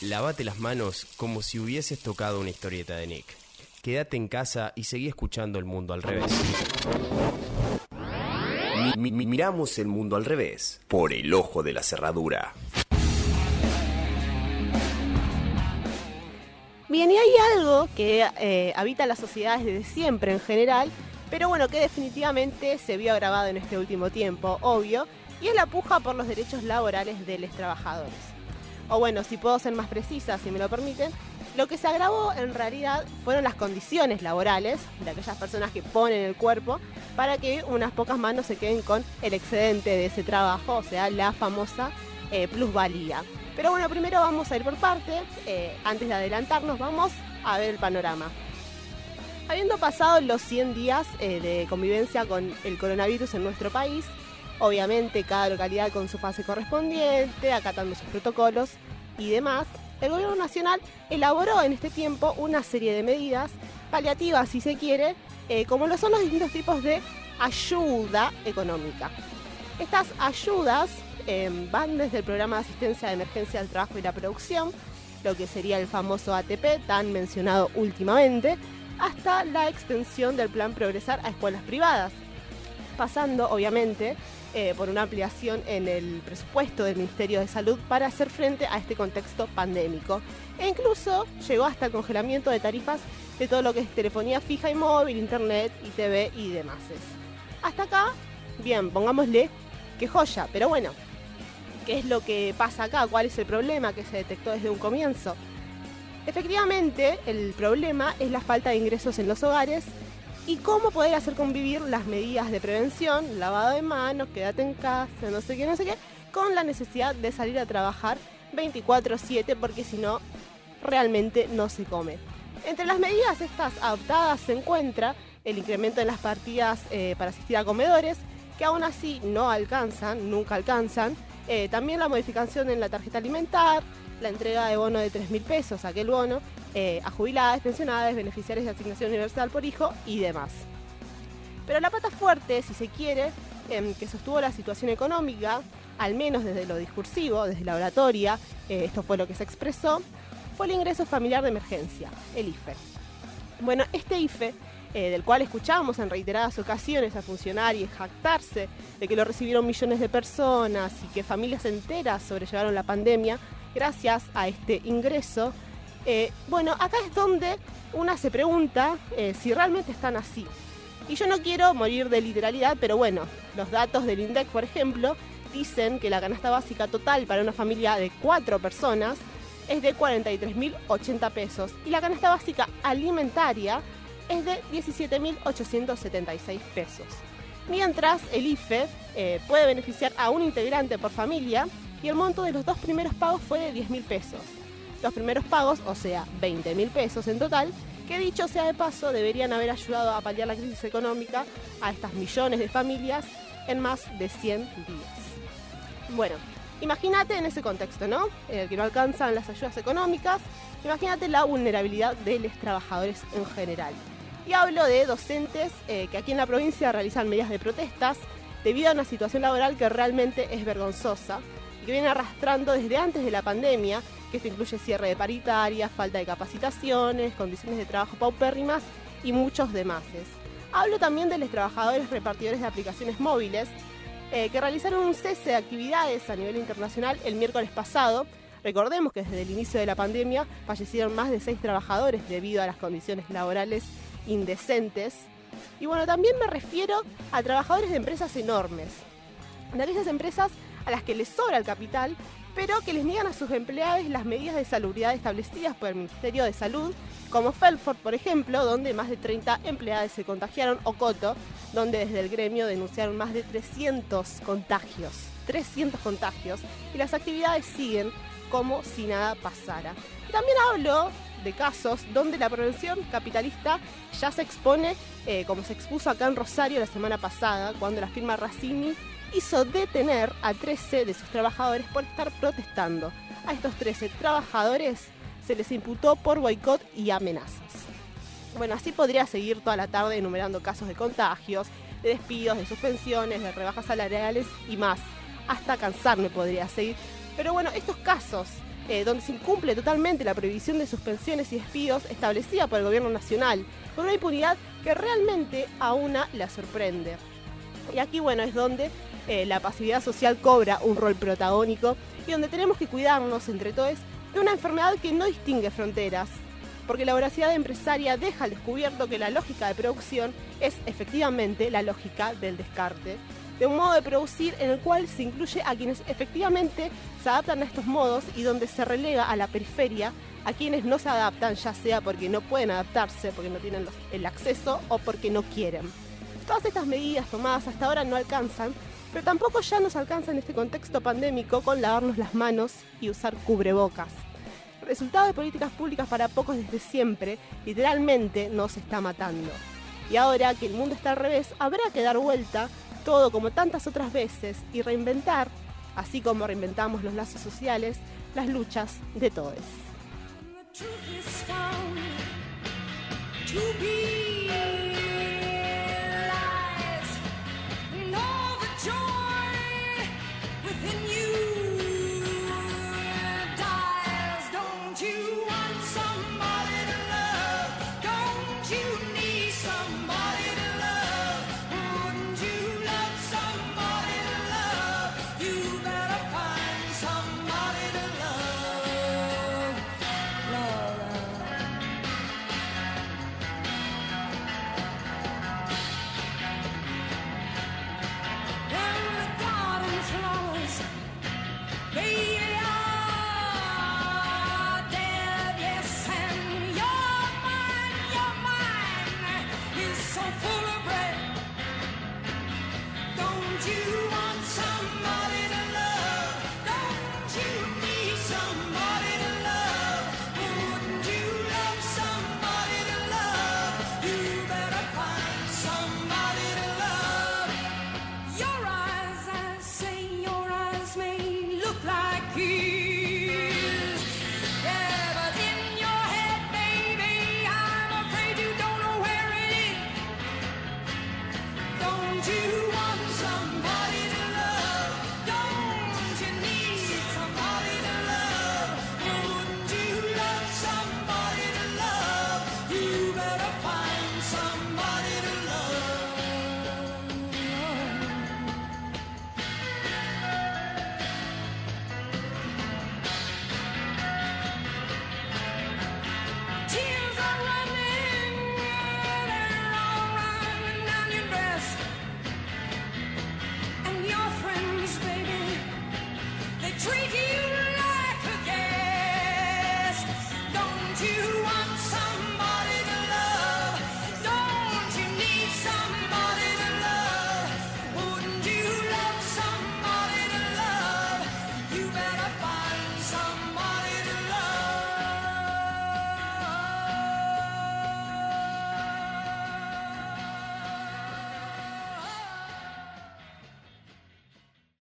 Lavate las manos como si hubieses tocado una historieta de Nick. Quédate en casa y seguí escuchando el mundo al revés. Mi- mi- miramos el mundo al revés por el ojo de la cerradura. Bien, y hay algo que eh, habita las sociedades desde siempre en general, pero bueno, que definitivamente se vio agravado en este último tiempo, obvio, y es la puja por los derechos laborales de los trabajadores. O bueno, si puedo ser más precisa, si me lo permiten, lo que se agravó en realidad fueron las condiciones laborales de aquellas personas que ponen el cuerpo para que unas pocas manos se queden con el excedente de ese trabajo, o sea, la famosa eh, plusvalía. Pero bueno, primero vamos a ir por parte. eh, antes de adelantarnos, vamos a ver el panorama. Habiendo pasado los 100 días eh, de convivencia con el coronavirus en nuestro país, obviamente cada localidad con su fase correspondiente, acatando sus protocolos y demás, el gobierno nacional elaboró en este tiempo una serie de medidas paliativas, si se quiere, eh, como lo son los distintos tipos de ayuda económica. Estas ayudas eh, van desde el programa de asistencia de emergencia al trabajo y la producción, lo que sería el famoso ATP, tan mencionado últimamente, hasta la extensión del plan Progresar a escuelas privadas, pasando obviamente eh, por una ampliación en el presupuesto del Ministerio de Salud para hacer frente a este contexto pandémico. E incluso llegó hasta el congelamiento de tarifas de todo lo que es telefonía fija y móvil, internet y TV y demás. Hasta acá, bien, pongámosle que joya, pero bueno, ¿qué es lo que pasa acá? ¿Cuál es el problema que se detectó desde un comienzo? Efectivamente, el problema es la falta de ingresos en los hogares y cómo poder hacer convivir las medidas de prevención, lavado de manos, quédate en casa, no sé qué, no sé qué, con la necesidad de salir a trabajar 24/7 porque si no, realmente no se come. Entre las medidas estas adoptadas se encuentra el incremento en las partidas eh, para asistir a comedores, que aún así no alcanzan, nunca alcanzan. Eh, también la modificación en la tarjeta alimentar, la entrega de bono de 3 mil pesos, aquel bono, eh, a jubiladas, pensionadas, beneficiarios de asignación universal por hijo y demás. Pero la pata fuerte, si se quiere, em, que sostuvo la situación económica, al menos desde lo discursivo, desde la oratoria, eh, esto fue lo que se expresó, fue el ingreso familiar de emergencia, el IFE. Bueno, este IFE, eh, del cual escuchamos en reiteradas ocasiones a funcionarios jactarse de que lo recibieron millones de personas y que familias enteras sobrellevaron la pandemia gracias a este ingreso, eh, bueno, acá es donde una se pregunta eh, si realmente están así. Y yo no quiero morir de literalidad, pero bueno, los datos del INDEC, por ejemplo, dicen que la canasta básica total para una familia de cuatro personas es de 43.080 pesos y la canasta básica alimentaria es de 17.876 pesos. Mientras el IFE eh, puede beneficiar a un integrante por familia y el monto de los dos primeros pagos fue de 10.000 pesos. Los primeros pagos, o sea, 20.000 pesos en total, que dicho sea de paso, deberían haber ayudado a paliar la crisis económica a estas millones de familias en más de 100 días. Bueno, imagínate en ese contexto, ¿no? En el que no alcanzan las ayudas económicas, imagínate la vulnerabilidad de los trabajadores en general. Y hablo de docentes eh, que aquí en la provincia realizan medidas de protestas debido a una situación laboral que realmente es vergonzosa y que viene arrastrando desde antes de la pandemia, que esto incluye cierre de paritarias, falta de capacitaciones, condiciones de trabajo paupérrimas y muchos demás. Hablo también de los trabajadores repartidores de aplicaciones móviles eh, que realizaron un cese de actividades a nivel internacional el miércoles pasado. Recordemos que desde el inicio de la pandemia fallecieron más de seis trabajadores debido a las condiciones laborales indecentes. Y bueno, también me refiero a trabajadores de empresas enormes, de aquellas empresas a las que les sobra el capital, pero que les niegan a sus empleados las medidas de salubridad establecidas por el Ministerio de Salud, como Felford, por ejemplo, donde más de 30 empleados se contagiaron, o Coto, donde desde el gremio denunciaron más de 300 contagios. 300 contagios. Y las actividades siguen como si nada pasara. También hablo de casos donde la prevención capitalista ya se expone, eh, como se expuso acá en Rosario la semana pasada, cuando la firma Racini hizo detener a 13 de sus trabajadores por estar protestando. A estos 13 trabajadores se les imputó por boicot y amenazas. Bueno, así podría seguir toda la tarde enumerando casos de contagios, de despidos, de suspensiones, de rebajas salariales y más. Hasta cansarme podría seguir. Pero bueno, estos casos eh, donde se incumple totalmente la prohibición de suspensiones y despidos establecida por el gobierno nacional, con una impunidad que realmente a una la sorprende. Y aquí, bueno, es donde eh, la pasividad social cobra un rol protagónico y donde tenemos que cuidarnos entre todos de una enfermedad que no distingue fronteras, porque la voracidad empresaria deja al descubierto que la lógica de producción es efectivamente la lógica del descarte, de un modo de producir en el cual se incluye a quienes efectivamente se adaptan a estos modos y donde se relega a la periferia a quienes no se adaptan, ya sea porque no pueden adaptarse, porque no tienen el acceso o porque no quieren. Todas estas medidas tomadas hasta ahora no alcanzan, pero tampoco ya nos alcanza en este contexto pandémico con lavarnos las manos y usar cubrebocas. Resultado de políticas públicas para pocos desde siempre literalmente nos está matando. Y ahora que el mundo está al revés, habrá que dar vuelta todo como tantas otras veces y reinventar, así como reinventamos los lazos sociales, las luchas de todos. Don't you want